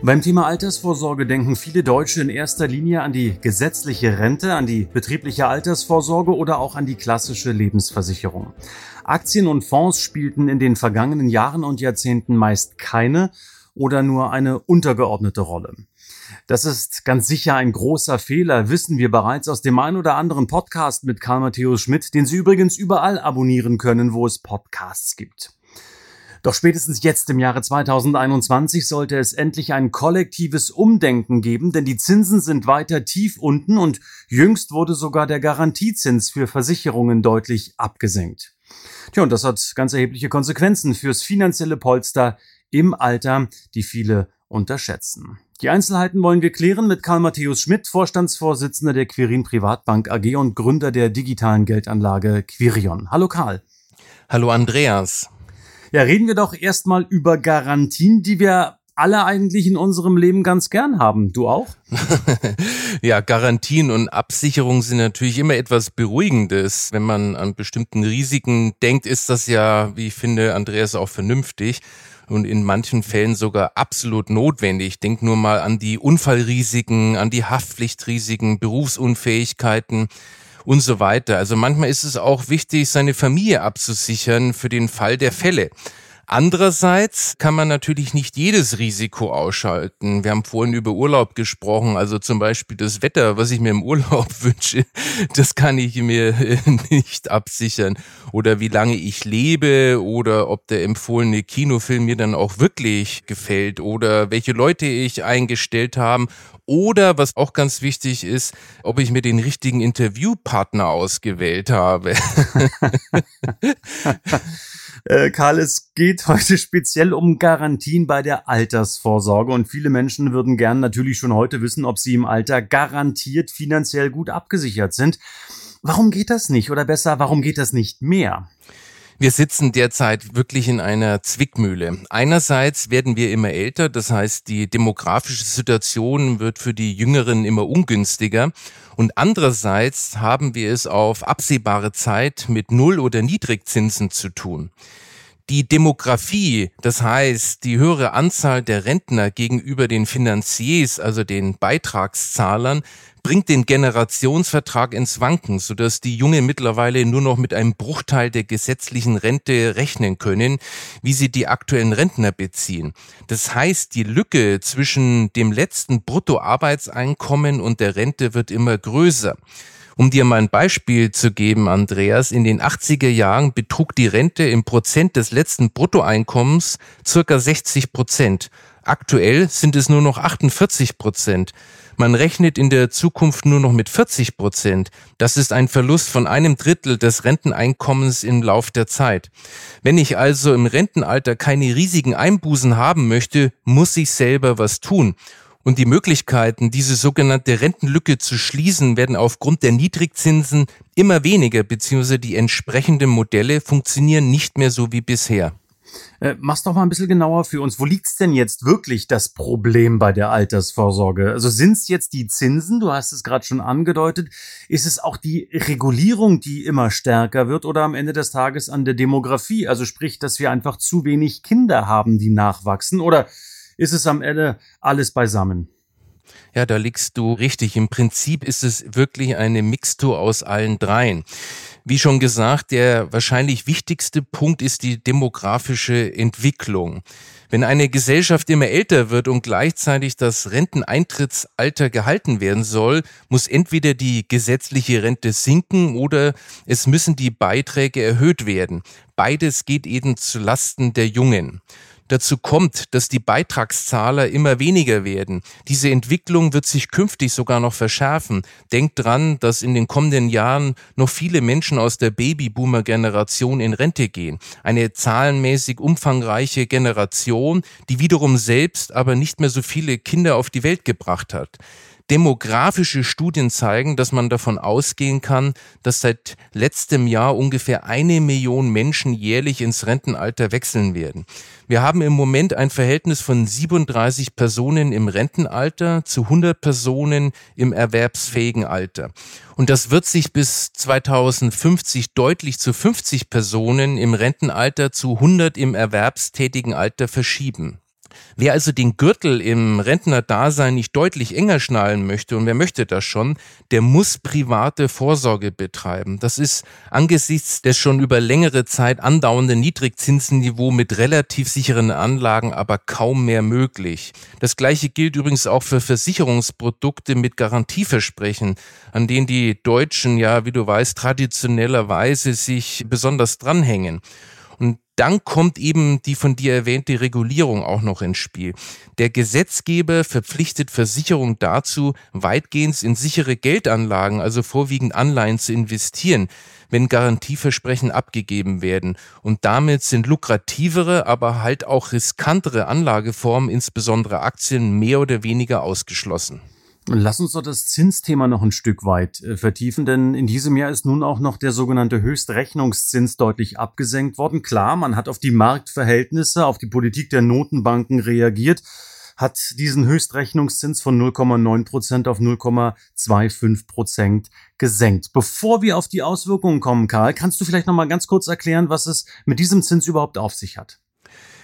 Beim Thema Altersvorsorge denken viele Deutsche in erster Linie an die gesetzliche Rente, an die betriebliche Altersvorsorge oder auch an die klassische Lebensversicherung. Aktien und Fonds spielten in den vergangenen Jahren und Jahrzehnten meist keine oder nur eine untergeordnete Rolle. Das ist ganz sicher ein großer Fehler, wissen wir bereits aus dem ein oder anderen Podcast mit Karl Matthäus Schmidt, den Sie übrigens überall abonnieren können, wo es Podcasts gibt. Doch spätestens jetzt im Jahre 2021 sollte es endlich ein kollektives Umdenken geben, denn die Zinsen sind weiter tief unten und jüngst wurde sogar der Garantiezins für Versicherungen deutlich abgesenkt. Tja, und das hat ganz erhebliche Konsequenzen fürs finanzielle Polster im Alter, die viele unterschätzen. Die Einzelheiten wollen wir klären mit Karl Matthäus Schmidt, Vorstandsvorsitzender der Quirin Privatbank AG und Gründer der digitalen Geldanlage Quirion. Hallo Karl. Hallo Andreas. Ja, reden wir doch erstmal über Garantien, die wir alle eigentlich in unserem Leben ganz gern haben. Du auch? ja, Garantien und Absicherung sind natürlich immer etwas Beruhigendes. Wenn man an bestimmten Risiken denkt, ist das ja, wie ich finde, Andreas, auch vernünftig und in manchen Fällen sogar absolut notwendig. Denk nur mal an die Unfallrisiken, an die Haftpflichtrisiken, Berufsunfähigkeiten und so weiter. Also manchmal ist es auch wichtig, seine Familie abzusichern für den Fall der Fälle. Andererseits kann man natürlich nicht jedes Risiko ausschalten. Wir haben vorhin über Urlaub gesprochen, also zum Beispiel das Wetter, was ich mir im Urlaub wünsche, das kann ich mir nicht absichern. Oder wie lange ich lebe oder ob der empfohlene Kinofilm mir dann auch wirklich gefällt oder welche Leute ich eingestellt habe oder was auch ganz wichtig ist, ob ich mir den richtigen Interviewpartner ausgewählt habe. Äh, Karl, es geht heute speziell um Garantien bei der Altersvorsorge und viele Menschen würden gern natürlich schon heute wissen, ob sie im Alter garantiert finanziell gut abgesichert sind. Warum geht das nicht? Oder besser, warum geht das nicht mehr? Wir sitzen derzeit wirklich in einer Zwickmühle. Einerseits werden wir immer älter, das heißt, die demografische Situation wird für die Jüngeren immer ungünstiger. Und andererseits haben wir es auf absehbare Zeit mit Null- oder Niedrigzinsen zu tun. Die Demografie, das heißt die höhere Anzahl der Rentner gegenüber den Finanziers, also den Beitragszahlern, bringt den Generationsvertrag ins Wanken, sodass die Jungen mittlerweile nur noch mit einem Bruchteil der gesetzlichen Rente rechnen können, wie sie die aktuellen Rentner beziehen. Das heißt, die Lücke zwischen dem letzten Bruttoarbeitseinkommen und der Rente wird immer größer. Um dir mal ein Beispiel zu geben, Andreas, in den 80er Jahren betrug die Rente im Prozent des letzten Bruttoeinkommens circa 60 Prozent. Aktuell sind es nur noch 48 Prozent. Man rechnet in der Zukunft nur noch mit 40 Prozent. Das ist ein Verlust von einem Drittel des Renteneinkommens im Lauf der Zeit. Wenn ich also im Rentenalter keine riesigen Einbußen haben möchte, muss ich selber was tun. Und die Möglichkeiten, diese sogenannte Rentenlücke zu schließen, werden aufgrund der Niedrigzinsen immer weniger, beziehungsweise die entsprechenden Modelle funktionieren nicht mehr so wie bisher. Äh, mach's doch mal ein bisschen genauer für uns. Wo liegt's denn jetzt wirklich das Problem bei der Altersvorsorge? Also sind's jetzt die Zinsen? Du hast es gerade schon angedeutet. Ist es auch die Regulierung, die immer stärker wird oder am Ende des Tages an der Demografie? Also sprich, dass wir einfach zu wenig Kinder haben, die nachwachsen oder ist es am Ende alles beisammen. Ja, da liegst du richtig. Im Prinzip ist es wirklich eine Mixtur aus allen dreien. Wie schon gesagt, der wahrscheinlich wichtigste Punkt ist die demografische Entwicklung. Wenn eine Gesellschaft immer älter wird und gleichzeitig das Renteneintrittsalter gehalten werden soll, muss entweder die gesetzliche Rente sinken oder es müssen die Beiträge erhöht werden. Beides geht eben zu Lasten der Jungen. Dazu kommt, dass die Beitragszahler immer weniger werden. Diese Entwicklung wird sich künftig sogar noch verschärfen. Denkt dran, dass in den kommenden Jahren noch viele Menschen aus der Babyboomer-Generation in Rente gehen. Eine zahlenmäßig umfangreiche Generation, die wiederum selbst aber nicht mehr so viele Kinder auf die Welt gebracht hat. Demografische Studien zeigen, dass man davon ausgehen kann, dass seit letztem Jahr ungefähr eine Million Menschen jährlich ins Rentenalter wechseln werden. Wir haben im Moment ein Verhältnis von 37 Personen im Rentenalter zu 100 Personen im erwerbsfähigen Alter. Und das wird sich bis 2050 deutlich zu 50 Personen im Rentenalter zu 100 im erwerbstätigen Alter verschieben. Wer also den Gürtel im Rentnerdasein nicht deutlich enger schnallen möchte, und wer möchte das schon, der muss private Vorsorge betreiben. Das ist angesichts des schon über längere Zeit andauernden Niedrigzinsenniveau mit relativ sicheren Anlagen aber kaum mehr möglich. Das gleiche gilt übrigens auch für Versicherungsprodukte mit Garantieversprechen, an denen die Deutschen ja, wie du weißt, traditionellerweise sich besonders dranhängen. Dann kommt eben die von dir erwähnte Regulierung auch noch ins Spiel. Der Gesetzgeber verpflichtet Versicherungen dazu, weitgehend in sichere Geldanlagen, also vorwiegend Anleihen zu investieren, wenn Garantieversprechen abgegeben werden. Und damit sind lukrativere, aber halt auch riskantere Anlageformen, insbesondere Aktien, mehr oder weniger ausgeschlossen. Lass uns doch das Zinsthema noch ein Stück weit äh, vertiefen, denn in diesem Jahr ist nun auch noch der sogenannte Höchstrechnungszins deutlich abgesenkt worden. Klar, man hat auf die Marktverhältnisse, auf die Politik der Notenbanken reagiert, hat diesen Höchstrechnungszins von 0,9 Prozent auf 0,25 Prozent gesenkt. Bevor wir auf die Auswirkungen kommen, Karl, kannst du vielleicht noch mal ganz kurz erklären, was es mit diesem Zins überhaupt auf sich hat?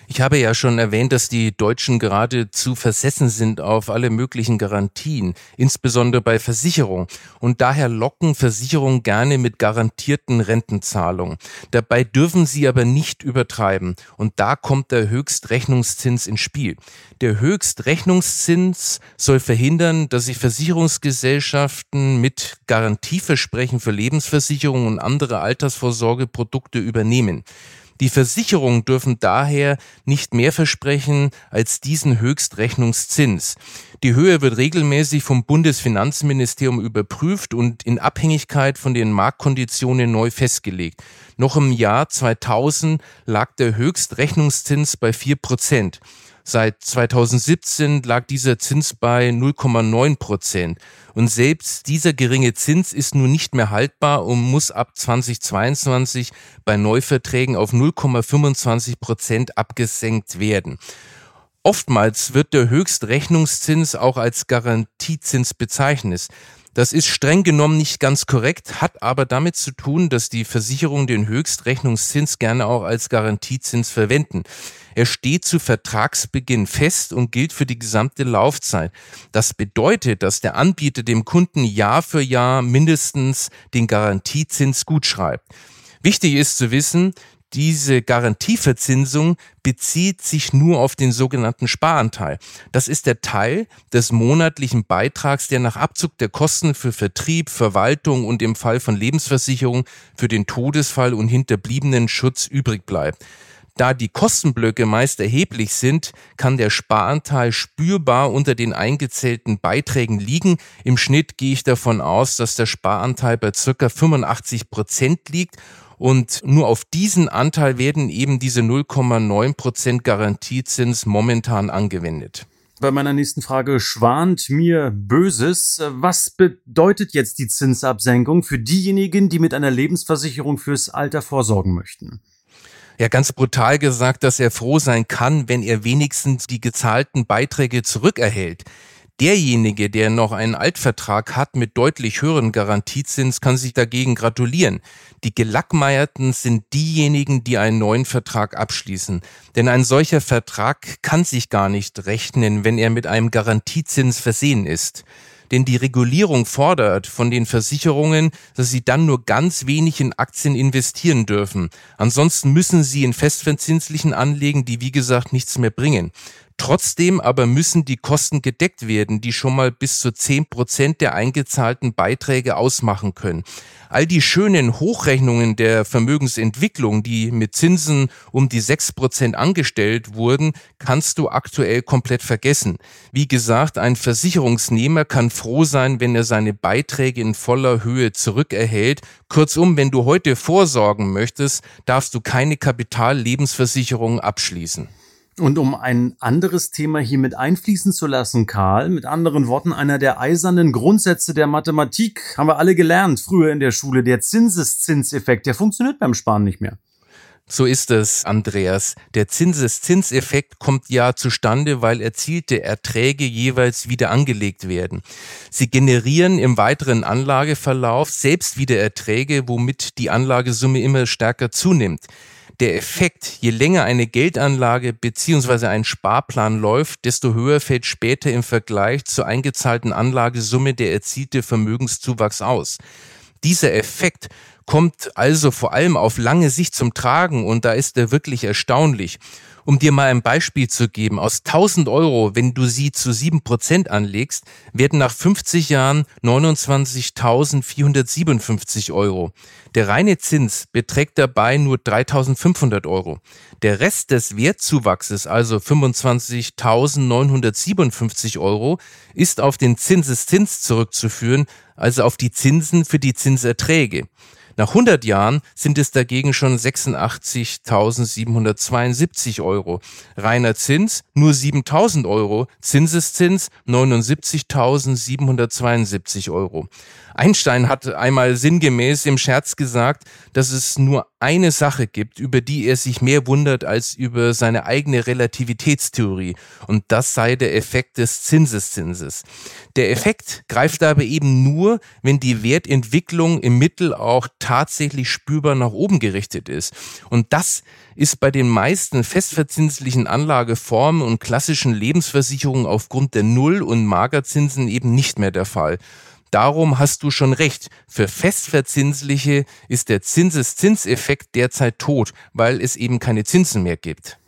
Ich habe ja schon erwähnt, dass die Deutschen geradezu versessen sind auf alle möglichen Garantien, insbesondere bei Versicherungen. Und daher locken Versicherungen gerne mit garantierten Rentenzahlungen. Dabei dürfen sie aber nicht übertreiben. Und da kommt der Höchstrechnungszins ins Spiel. Der Höchstrechnungszins soll verhindern, dass sich Versicherungsgesellschaften mit Garantieversprechen für Lebensversicherungen und andere Altersvorsorgeprodukte übernehmen. Die Versicherungen dürfen daher nicht mehr versprechen als diesen Höchstrechnungszins. Die Höhe wird regelmäßig vom Bundesfinanzministerium überprüft und in Abhängigkeit von den Marktkonditionen neu festgelegt. Noch im Jahr 2000 lag der Höchstrechnungszins bei vier Prozent. Seit 2017 lag dieser Zins bei 0,9 Prozent. Und selbst dieser geringe Zins ist nun nicht mehr haltbar und muss ab 2022 bei Neuverträgen auf 0,25 Prozent abgesenkt werden. Oftmals wird der Höchstrechnungszins auch als Garantiezins bezeichnet. Das ist streng genommen nicht ganz korrekt, hat aber damit zu tun, dass die Versicherungen den Höchstrechnungszins gerne auch als Garantiezins verwenden. Er steht zu Vertragsbeginn fest und gilt für die gesamte Laufzeit. Das bedeutet, dass der Anbieter dem Kunden Jahr für Jahr mindestens den Garantiezins gutschreibt. Wichtig ist zu wissen, diese Garantieverzinsung bezieht sich nur auf den sogenannten Sparanteil. Das ist der Teil des monatlichen Beitrags, der nach Abzug der Kosten für Vertrieb, Verwaltung und im Fall von Lebensversicherung für den Todesfall und hinterbliebenen Schutz übrig bleibt. Da die Kostenblöcke meist erheblich sind, kann der Sparanteil spürbar unter den eingezählten Beiträgen liegen. Im Schnitt gehe ich davon aus, dass der Sparanteil bei circa 85 Prozent liegt und nur auf diesen Anteil werden eben diese 0,9 Prozent Garantiezins momentan angewendet. Bei meiner nächsten Frage schwant mir Böses. Was bedeutet jetzt die Zinsabsenkung für diejenigen, die mit einer Lebensversicherung fürs Alter vorsorgen möchten? Ja, ganz brutal gesagt, dass er froh sein kann, wenn er wenigstens die gezahlten Beiträge zurückerhält. Derjenige, der noch einen Altvertrag hat mit deutlich höheren Garantiezins, kann sich dagegen gratulieren. Die Gelackmeierten sind diejenigen, die einen neuen Vertrag abschließen. Denn ein solcher Vertrag kann sich gar nicht rechnen, wenn er mit einem Garantiezins versehen ist. Denn die Regulierung fordert von den Versicherungen, dass sie dann nur ganz wenig in Aktien investieren dürfen. Ansonsten müssen sie in festverzinslichen anlegen, die wie gesagt nichts mehr bringen. Trotzdem aber müssen die Kosten gedeckt werden, die schon mal bis zu zehn Prozent der eingezahlten Beiträge ausmachen können. All die schönen Hochrechnungen der Vermögensentwicklung, die mit Zinsen um die sechs Prozent angestellt wurden, kannst du aktuell komplett vergessen. Wie gesagt, ein Versicherungsnehmer kann froh sein, wenn er seine Beiträge in voller Höhe zurückerhält. Kurzum, wenn du heute vorsorgen möchtest, darfst du keine Kapitallebensversicherung abschließen. Und um ein anderes Thema hier mit einfließen zu lassen, Karl, mit anderen Worten, einer der eisernen Grundsätze der Mathematik, haben wir alle gelernt früher in der Schule, der Zinseszinseffekt, der funktioniert beim Sparen nicht mehr. So ist es, Andreas. Der Zinseszinseffekt kommt ja zustande, weil erzielte Erträge jeweils wieder angelegt werden. Sie generieren im weiteren Anlageverlauf selbst wieder Erträge, womit die Anlagesumme immer stärker zunimmt. Der Effekt, je länger eine Geldanlage bzw. ein Sparplan läuft, desto höher fällt später im Vergleich zur eingezahlten Anlagesumme der erzielte Vermögenszuwachs aus. Dieser Effekt kommt also vor allem auf lange Sicht zum Tragen und da ist er wirklich erstaunlich. Um dir mal ein Beispiel zu geben, aus 1000 Euro, wenn du sie zu 7% anlegst, werden nach 50 Jahren 29.457 Euro. Der reine Zins beträgt dabei nur 3.500 Euro. Der Rest des Wertzuwachses, also 25.957 Euro, ist auf den Zinseszins zurückzuführen, also auf die Zinsen für die Zinserträge. Nach 100 Jahren sind es dagegen schon 86.772 Euro. Reiner Zins nur 7.000 Euro, Zinseszins 79.772 Euro. Einstein hat einmal sinngemäß im Scherz gesagt, dass es nur eine Sache gibt, über die er sich mehr wundert als über seine eigene Relativitätstheorie. Und das sei der Effekt des Zinseszinses. Der Effekt greift aber eben nur, wenn die Wertentwicklung im Mittel auch tatsächlich spürbar nach oben gerichtet ist. Und das ist bei den meisten festverzinslichen Anlageformen und klassischen Lebensversicherungen aufgrund der Null- und Magerzinsen eben nicht mehr der Fall. Darum hast du schon recht. Für Festverzinsliche ist der Zinseszinseffekt derzeit tot, weil es eben keine Zinsen mehr gibt.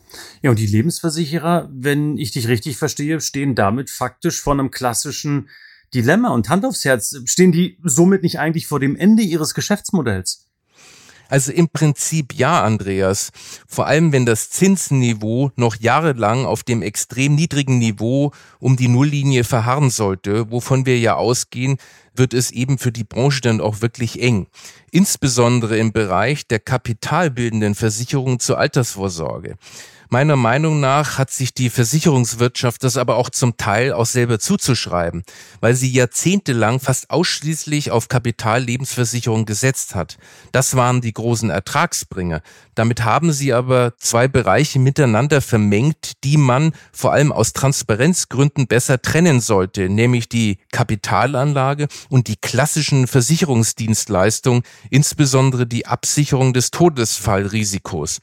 Ja, und die Lebensversicherer, wenn ich dich richtig verstehe, stehen damit faktisch vor einem klassischen Dilemma und Hand aufs Herz. Stehen die somit nicht eigentlich vor dem Ende ihres Geschäftsmodells? Also im Prinzip ja, Andreas. Vor allem, wenn das Zinsniveau noch jahrelang auf dem extrem niedrigen Niveau um die Nulllinie verharren sollte, wovon wir ja ausgehen, wird es eben für die Branche dann auch wirklich eng. Insbesondere im Bereich der kapitalbildenden Versicherungen zur Altersvorsorge. Meiner Meinung nach hat sich die Versicherungswirtschaft das aber auch zum Teil auch selber zuzuschreiben, weil sie jahrzehntelang fast ausschließlich auf Kapitallebensversicherung gesetzt hat. Das waren die großen Ertragsbringer. Damit haben sie aber zwei Bereiche miteinander vermengt, die man vor allem aus Transparenzgründen besser trennen sollte, nämlich die Kapitalanlage und die klassischen Versicherungsdienstleistungen, insbesondere die Absicherung des Todesfallrisikos.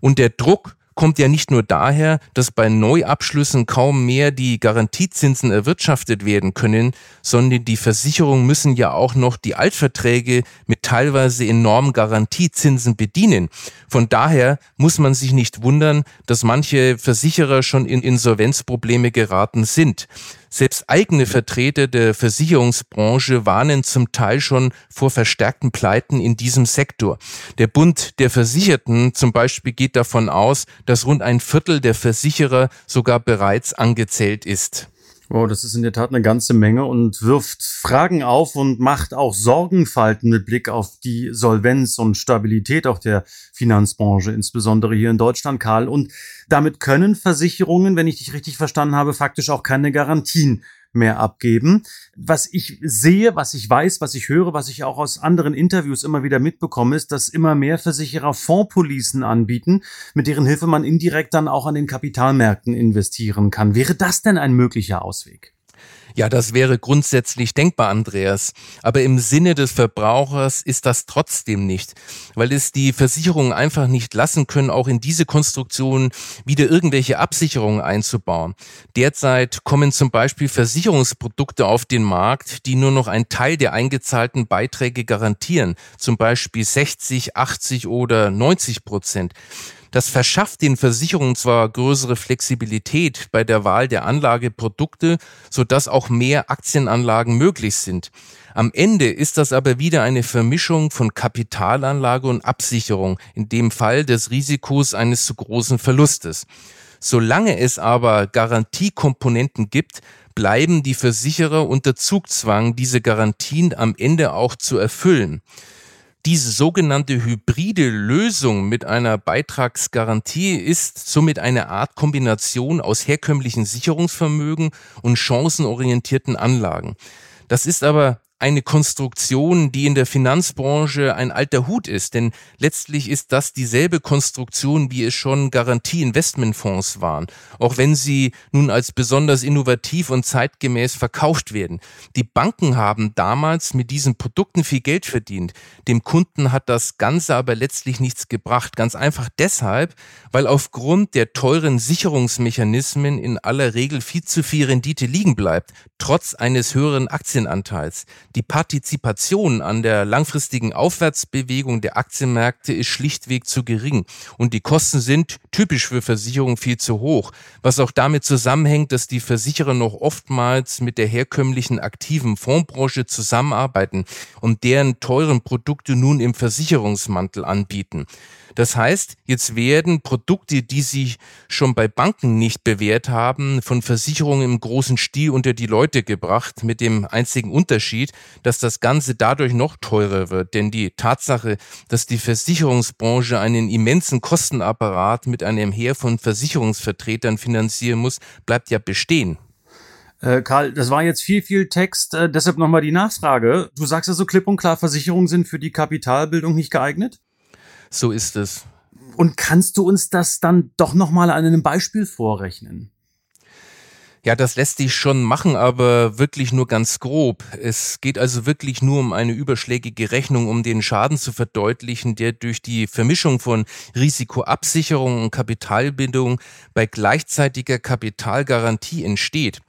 Und der Druck kommt ja nicht nur daher, dass bei Neuabschlüssen kaum mehr die Garantiezinsen erwirtschaftet werden können, sondern die Versicherungen müssen ja auch noch die Altverträge mit teilweise enormen Garantiezinsen bedienen. Von daher muss man sich nicht wundern, dass manche Versicherer schon in Insolvenzprobleme geraten sind. Selbst eigene Vertreter der Versicherungsbranche warnen zum Teil schon vor verstärkten Pleiten in diesem Sektor. Der Bund der Versicherten zum Beispiel geht davon aus, dass rund ein Viertel der Versicherer sogar bereits angezählt ist. Wow, das ist in der Tat eine ganze Menge und wirft Fragen auf und macht auch Sorgenfalten mit Blick auf die Solvenz und Stabilität auch der Finanzbranche, insbesondere hier in Deutschland, Karl. Und damit können Versicherungen, wenn ich dich richtig verstanden habe, faktisch auch keine Garantien mehr abgeben. Was ich sehe, was ich weiß, was ich höre, was ich auch aus anderen Interviews immer wieder mitbekomme, ist, dass immer mehr Versicherer Fondspolicen anbieten, mit deren Hilfe man indirekt dann auch an den Kapitalmärkten investieren kann. Wäre das denn ein möglicher Ausweg? Ja, das wäre grundsätzlich denkbar, Andreas. Aber im Sinne des Verbrauchers ist das trotzdem nicht, weil es die Versicherungen einfach nicht lassen können, auch in diese Konstruktion wieder irgendwelche Absicherungen einzubauen. Derzeit kommen zum Beispiel Versicherungsprodukte auf den Markt, die nur noch einen Teil der eingezahlten Beiträge garantieren, zum Beispiel 60, 80 oder 90 Prozent. Das verschafft den Versicherungen zwar größere Flexibilität bei der Wahl der Anlageprodukte, sodass auch mehr Aktienanlagen möglich sind. Am Ende ist das aber wieder eine Vermischung von Kapitalanlage und Absicherung, in dem Fall des Risikos eines zu großen Verlustes. Solange es aber Garantiekomponenten gibt, bleiben die Versicherer unter Zugzwang, diese Garantien am Ende auch zu erfüllen. Diese sogenannte hybride Lösung mit einer Beitragsgarantie ist somit eine Art Kombination aus herkömmlichen Sicherungsvermögen und chancenorientierten Anlagen. Das ist aber eine Konstruktion, die in der Finanzbranche ein alter Hut ist, denn letztlich ist das dieselbe Konstruktion, wie es schon Garantie-Investmentfonds waren, auch wenn sie nun als besonders innovativ und zeitgemäß verkauft werden. Die Banken haben damals mit diesen Produkten viel Geld verdient. Dem Kunden hat das Ganze aber letztlich nichts gebracht, ganz einfach deshalb, weil aufgrund der teuren Sicherungsmechanismen in aller Regel viel zu viel Rendite liegen bleibt, trotz eines höheren Aktienanteils. Die Partizipation an der langfristigen Aufwärtsbewegung der Aktienmärkte ist schlichtweg zu gering und die Kosten sind typisch für Versicherungen viel zu hoch, was auch damit zusammenhängt, dass die Versicherer noch oftmals mit der herkömmlichen aktiven Fondsbranche zusammenarbeiten und deren teuren Produkte nun im Versicherungsmantel anbieten. Das heißt, jetzt werden Produkte, die sich schon bei Banken nicht bewährt haben, von Versicherungen im großen Stil unter die Leute gebracht, mit dem einzigen Unterschied, dass das Ganze dadurch noch teurer wird. Denn die Tatsache, dass die Versicherungsbranche einen immensen Kostenapparat mit einem Heer von Versicherungsvertretern finanzieren muss, bleibt ja bestehen. Äh, Karl, das war jetzt viel, viel Text, äh, deshalb nochmal die Nachfrage. Du sagst also klipp und klar, Versicherungen sind für die Kapitalbildung nicht geeignet? So ist es. Und kannst du uns das dann doch nochmal an einem Beispiel vorrechnen? Ja, das lässt sich schon machen, aber wirklich nur ganz grob. Es geht also wirklich nur um eine überschlägige Rechnung, um den Schaden zu verdeutlichen, der durch die Vermischung von Risikoabsicherung und Kapitalbindung bei gleichzeitiger Kapitalgarantie entsteht.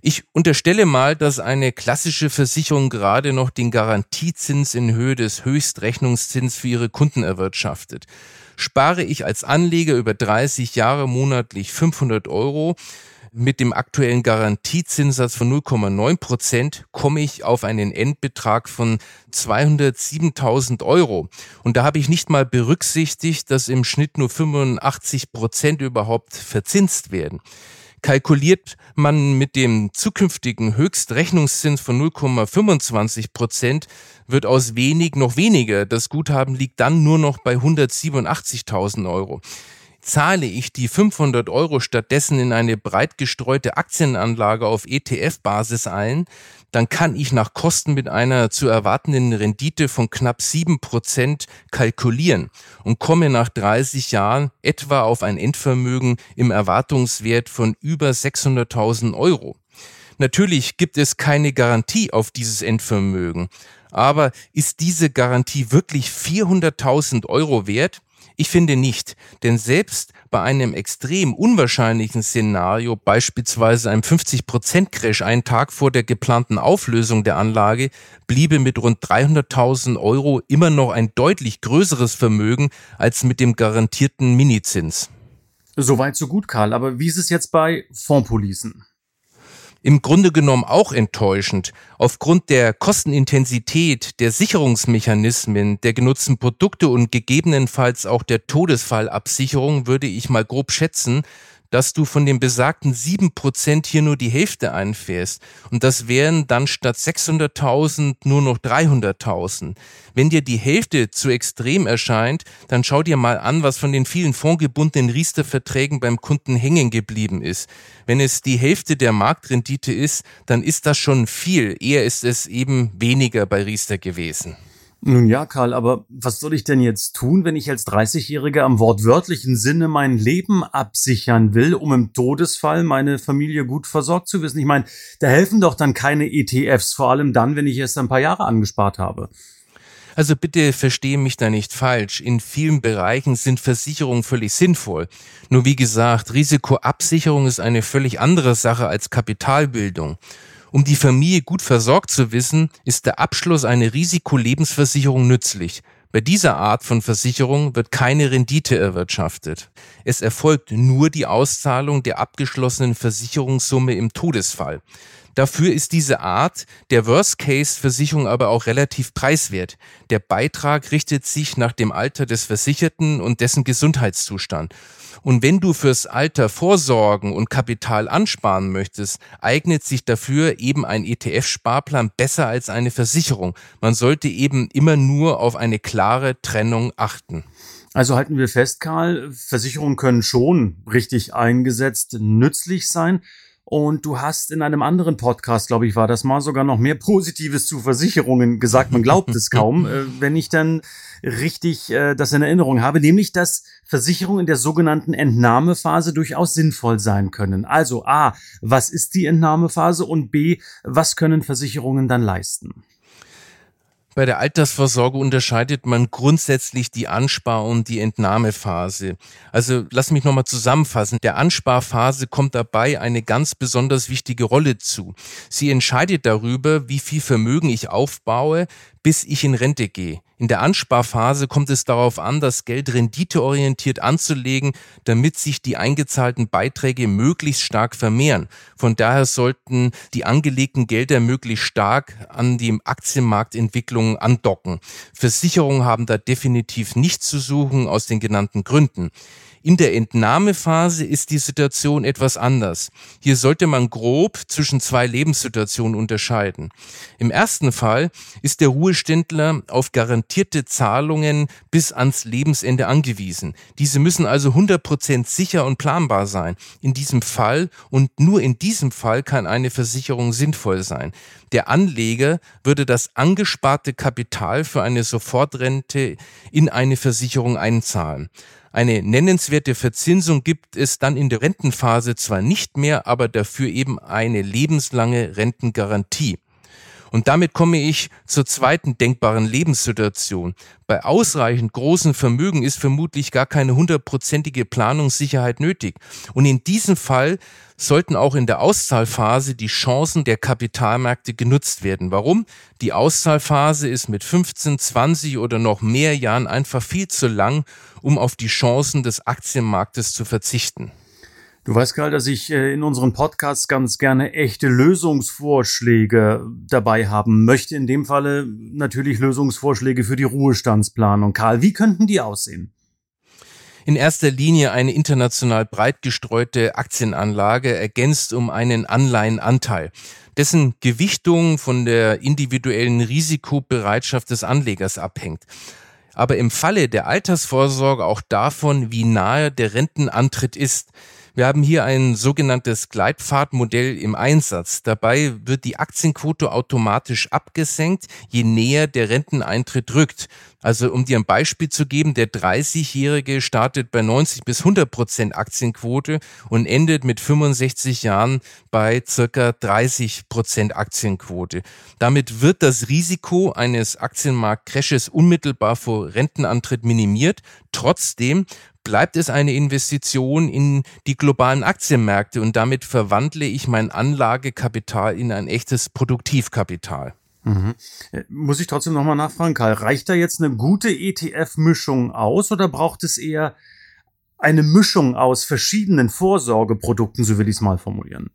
Ich unterstelle mal, dass eine klassische Versicherung gerade noch den Garantiezins in Höhe des Höchstrechnungszins für ihre Kunden erwirtschaftet. Spare ich als Anleger über 30 Jahre monatlich 500 Euro, mit dem aktuellen Garantiezinssatz von 0,9 Prozent komme ich auf einen Endbetrag von 207.000 Euro. Und da habe ich nicht mal berücksichtigt, dass im Schnitt nur 85 Prozent überhaupt verzinst werden. Kalkuliert man mit dem zukünftigen Höchstrechnungszins von 0,25 Prozent, wird aus wenig noch weniger. Das Guthaben liegt dann nur noch bei 187.000 Euro. Zahle ich die 500 Euro stattdessen in eine breit gestreute Aktienanlage auf ETF-Basis ein, dann kann ich nach Kosten mit einer zu erwartenden Rendite von knapp sieben Prozent kalkulieren und komme nach 30 Jahren etwa auf ein Endvermögen im Erwartungswert von über 600.000 Euro. Natürlich gibt es keine Garantie auf dieses Endvermögen, aber ist diese Garantie wirklich 400.000 Euro wert? Ich finde nicht, denn selbst bei einem extrem unwahrscheinlichen Szenario, beispielsweise einem 50%-Crash einen Tag vor der geplanten Auflösung der Anlage, bliebe mit rund 300.000 Euro immer noch ein deutlich größeres Vermögen als mit dem garantierten Minizins. Soweit so gut, Karl. Aber wie ist es jetzt bei Fondspolicen? Im Grunde genommen auch enttäuschend. Aufgrund der Kostenintensität, der Sicherungsmechanismen, der genutzten Produkte und gegebenenfalls auch der Todesfallabsicherung würde ich mal grob schätzen, dass du von den besagten sieben Prozent hier nur die Hälfte einfährst. Und das wären dann statt 600.000 nur noch 300.000. Wenn dir die Hälfte zu extrem erscheint, dann schau dir mal an, was von den vielen fondgebundenen Riester-Verträgen beim Kunden hängen geblieben ist. Wenn es die Hälfte der Marktrendite ist, dann ist das schon viel. Eher ist es eben weniger bei Riester gewesen. Nun ja, Karl, aber was soll ich denn jetzt tun, wenn ich als 30-Jähriger am wortwörtlichen Sinne mein Leben absichern will, um im Todesfall meine Familie gut versorgt zu wissen? Ich meine, da helfen doch dann keine ETFs, vor allem dann, wenn ich erst ein paar Jahre angespart habe. Also bitte verstehe mich da nicht falsch. In vielen Bereichen sind Versicherungen völlig sinnvoll. Nur wie gesagt, Risikoabsicherung ist eine völlig andere Sache als Kapitalbildung. Um die Familie gut versorgt zu wissen, ist der Abschluss einer Risikolebensversicherung nützlich. Bei dieser Art von Versicherung wird keine Rendite erwirtschaftet. Es erfolgt nur die Auszahlung der abgeschlossenen Versicherungssumme im Todesfall. Dafür ist diese Art der Worst-Case-Versicherung aber auch relativ preiswert. Der Beitrag richtet sich nach dem Alter des Versicherten und dessen Gesundheitszustand. Und wenn du fürs Alter vorsorgen und Kapital ansparen möchtest, eignet sich dafür eben ein ETF-Sparplan besser als eine Versicherung. Man sollte eben immer nur auf eine klare Trennung achten. Also halten wir fest, Karl, Versicherungen können schon richtig eingesetzt nützlich sein. Und du hast in einem anderen Podcast, glaube ich, war das mal sogar noch mehr Positives zu Versicherungen gesagt. Man glaubt es kaum, äh, wenn ich dann richtig äh, das in Erinnerung habe, nämlich dass Versicherungen in der sogenannten Entnahmephase durchaus sinnvoll sein können. Also A, was ist die Entnahmephase und B, was können Versicherungen dann leisten? Bei der Altersvorsorge unterscheidet man grundsätzlich die Anspar- und die Entnahmephase. Also lass mich nochmal zusammenfassen. Der Ansparphase kommt dabei eine ganz besonders wichtige Rolle zu. Sie entscheidet darüber, wie viel Vermögen ich aufbaue, bis ich in Rente gehe. In der Ansparphase kommt es darauf an, das Geld renditeorientiert anzulegen, damit sich die eingezahlten Beiträge möglichst stark vermehren. Von daher sollten die angelegten Gelder möglichst stark an die Aktienmarktentwicklung andocken. Versicherungen haben da definitiv nichts zu suchen aus den genannten Gründen. In der Entnahmephase ist die Situation etwas anders. Hier sollte man grob zwischen zwei Lebenssituationen unterscheiden. Im ersten Fall ist der Ruheständler auf garantierte Zahlungen bis ans Lebensende angewiesen. Diese müssen also 100% sicher und planbar sein. In diesem Fall und nur in diesem Fall kann eine Versicherung sinnvoll sein. Der Anleger würde das angesparte Kapital für eine Sofortrente in eine Versicherung einzahlen. Eine nennenswerte Verzinsung gibt es dann in der Rentenphase zwar nicht mehr, aber dafür eben eine lebenslange Rentengarantie. Und damit komme ich zur zweiten denkbaren Lebenssituation. Bei ausreichend großen Vermögen ist vermutlich gar keine hundertprozentige Planungssicherheit nötig. Und in diesem Fall sollten auch in der Auszahlphase die Chancen der Kapitalmärkte genutzt werden. Warum? Die Auszahlphase ist mit 15, 20 oder noch mehr Jahren einfach viel zu lang, um auf die Chancen des Aktienmarktes zu verzichten. Du weißt, Karl, dass ich äh, in unseren Podcasts ganz gerne echte Lösungsvorschläge dabei haben möchte. In dem Falle natürlich Lösungsvorschläge für die Ruhestandsplanung. Karl, wie könnten die aussehen? In erster Linie eine international breit gestreute Aktienanlage, ergänzt um einen Anleihenanteil, dessen Gewichtung von der individuellen Risikobereitschaft des Anlegers abhängt aber im Falle der Altersvorsorge auch davon, wie nahe der Rentenantritt ist. Wir haben hier ein sogenanntes Gleitpfadmodell im Einsatz. Dabei wird die Aktienquote automatisch abgesenkt, je näher der Renteneintritt rückt. Also um dir ein Beispiel zu geben, der 30-Jährige startet bei 90 bis 100 Prozent Aktienquote und endet mit 65 Jahren bei circa 30 Prozent Aktienquote. Damit wird das Risiko eines Aktienmarktcrashes unmittelbar vor Rentenantritt minimiert. Trotzdem bleibt es eine Investition in die globalen Aktienmärkte und damit verwandle ich mein Anlagekapital in ein echtes Produktivkapital. Mhm. Äh, muss ich trotzdem nochmal nachfragen, Karl, reicht da jetzt eine gute ETF-Mischung aus oder braucht es eher eine Mischung aus verschiedenen Vorsorgeprodukten, so will ich es mal formulieren?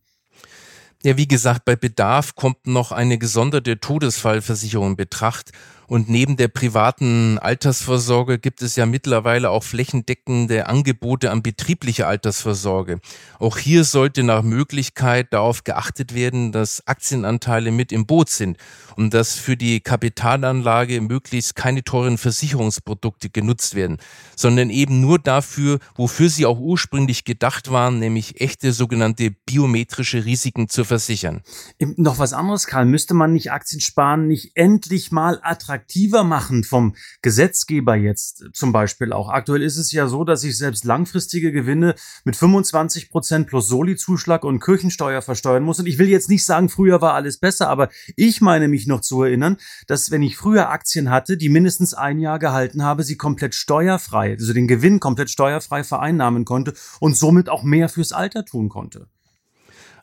Ja, wie gesagt, bei Bedarf kommt noch eine gesonderte Todesfallversicherung in Betracht und neben der privaten Altersvorsorge gibt es ja mittlerweile auch flächendeckende Angebote an betrieblicher Altersvorsorge. Auch hier sollte nach Möglichkeit darauf geachtet werden, dass Aktienanteile mit im Boot sind und dass für die Kapitalanlage möglichst keine teuren Versicherungsprodukte genutzt werden, sondern eben nur dafür, wofür sie auch ursprünglich gedacht waren, nämlich echte sogenannte biometrische Risiken zu versichern. Noch was anderes, Karl, müsste man nicht Aktien sparen, nicht endlich mal attraktiv attraktiver machen vom Gesetzgeber jetzt zum Beispiel auch. Aktuell ist es ja so, dass ich selbst langfristige Gewinne mit 25 Prozent plus Soli-Zuschlag und Kirchensteuer versteuern muss. Und ich will jetzt nicht sagen, früher war alles besser, aber ich meine mich noch zu erinnern, dass wenn ich früher Aktien hatte, die mindestens ein Jahr gehalten habe, sie komplett steuerfrei, also den Gewinn komplett steuerfrei vereinnahmen konnte und somit auch mehr fürs Alter tun konnte.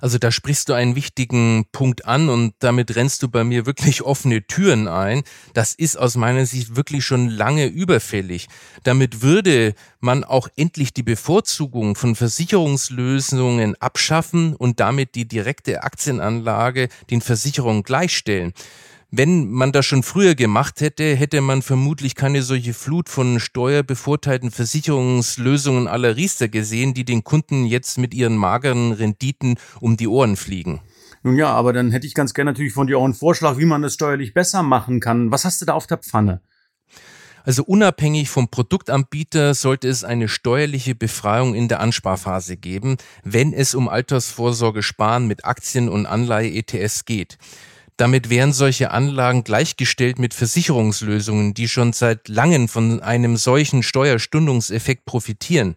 Also da sprichst du einen wichtigen Punkt an und damit rennst du bei mir wirklich offene Türen ein. Das ist aus meiner Sicht wirklich schon lange überfällig. Damit würde man auch endlich die Bevorzugung von Versicherungslösungen abschaffen und damit die direkte Aktienanlage den Versicherungen gleichstellen. Wenn man das schon früher gemacht hätte, hätte man vermutlich keine solche Flut von steuerbevorteilten Versicherungslösungen aller Riester gesehen, die den Kunden jetzt mit ihren mageren Renditen um die Ohren fliegen. Nun ja, aber dann hätte ich ganz gerne natürlich von dir auch einen Vorschlag, wie man das steuerlich besser machen kann. Was hast du da auf der Pfanne? Also unabhängig vom Produktanbieter sollte es eine steuerliche Befreiung in der Ansparphase geben, wenn es um Altersvorsorge sparen mit Aktien und Anleihe-ETS geht. Damit wären solche Anlagen gleichgestellt mit Versicherungslösungen, die schon seit langem von einem solchen Steuerstundungseffekt profitieren.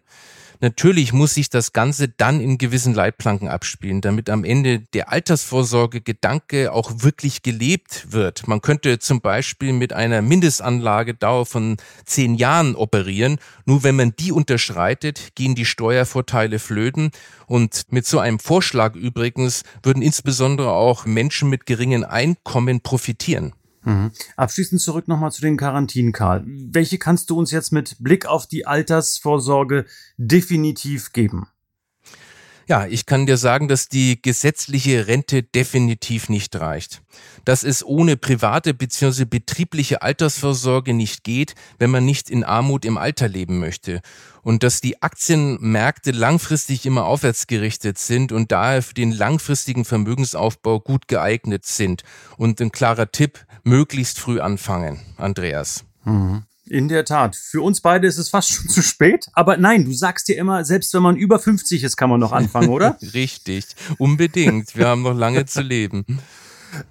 Natürlich muss sich das Ganze dann in gewissen Leitplanken abspielen, damit am Ende der Altersvorsorge-Gedanke auch wirklich gelebt wird. Man könnte zum Beispiel mit einer Mindestanlagedauer von zehn Jahren operieren. Nur wenn man die unterschreitet, gehen die Steuervorteile flöten. Und mit so einem Vorschlag übrigens würden insbesondere auch Menschen mit geringen Einkommen profitieren. Mhm. Abschließend zurück nochmal zu den Quarantinen, Karl. Welche kannst du uns jetzt mit Blick auf die Altersvorsorge definitiv geben? Ja, ich kann dir sagen, dass die gesetzliche Rente definitiv nicht reicht. Dass es ohne private bzw. betriebliche Altersvorsorge nicht geht, wenn man nicht in Armut im Alter leben möchte. Und dass die Aktienmärkte langfristig immer aufwärts gerichtet sind und daher für den langfristigen Vermögensaufbau gut geeignet sind. Und ein klarer Tipp, möglichst früh anfangen, Andreas. Mhm. In der Tat. Für uns beide ist es fast schon zu spät. Aber nein, du sagst dir immer, selbst wenn man über 50 ist, kann man noch anfangen, oder? Richtig. Unbedingt. Wir haben noch lange zu leben.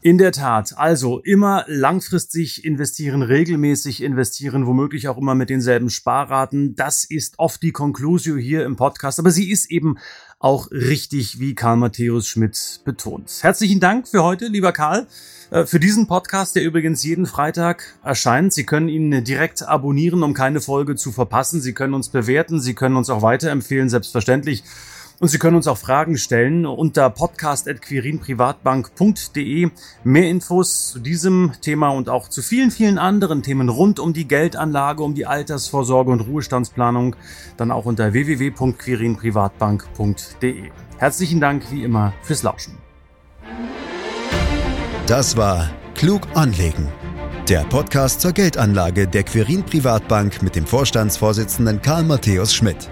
In der Tat. Also immer langfristig investieren, regelmäßig investieren, womöglich auch immer mit denselben Sparraten. Das ist oft die Conclusio hier im Podcast. Aber sie ist eben auch richtig, wie Karl Matthäus Schmidt betont. Herzlichen Dank für heute, lieber Karl, äh, für diesen Podcast, der übrigens jeden Freitag erscheint. Sie können ihn direkt abonnieren, um keine Folge zu verpassen. Sie können uns bewerten, Sie können uns auch weiterempfehlen, selbstverständlich. Und Sie können uns auch Fragen stellen unter podcast.quirinprivatbank.de. Mehr Infos zu diesem Thema und auch zu vielen, vielen anderen Themen rund um die Geldanlage, um die Altersvorsorge und Ruhestandsplanung dann auch unter www.quirinprivatbank.de. Herzlichen Dank wie immer fürs Lauschen. Das war Klug anlegen. Der Podcast zur Geldanlage der Quirin Privatbank mit dem Vorstandsvorsitzenden Karl Matthäus Schmidt.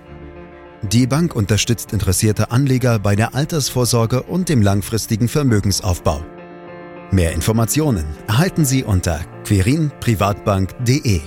Die Bank unterstützt interessierte Anleger bei der Altersvorsorge und dem langfristigen Vermögensaufbau. Mehr Informationen erhalten Sie unter querinprivatbank.de.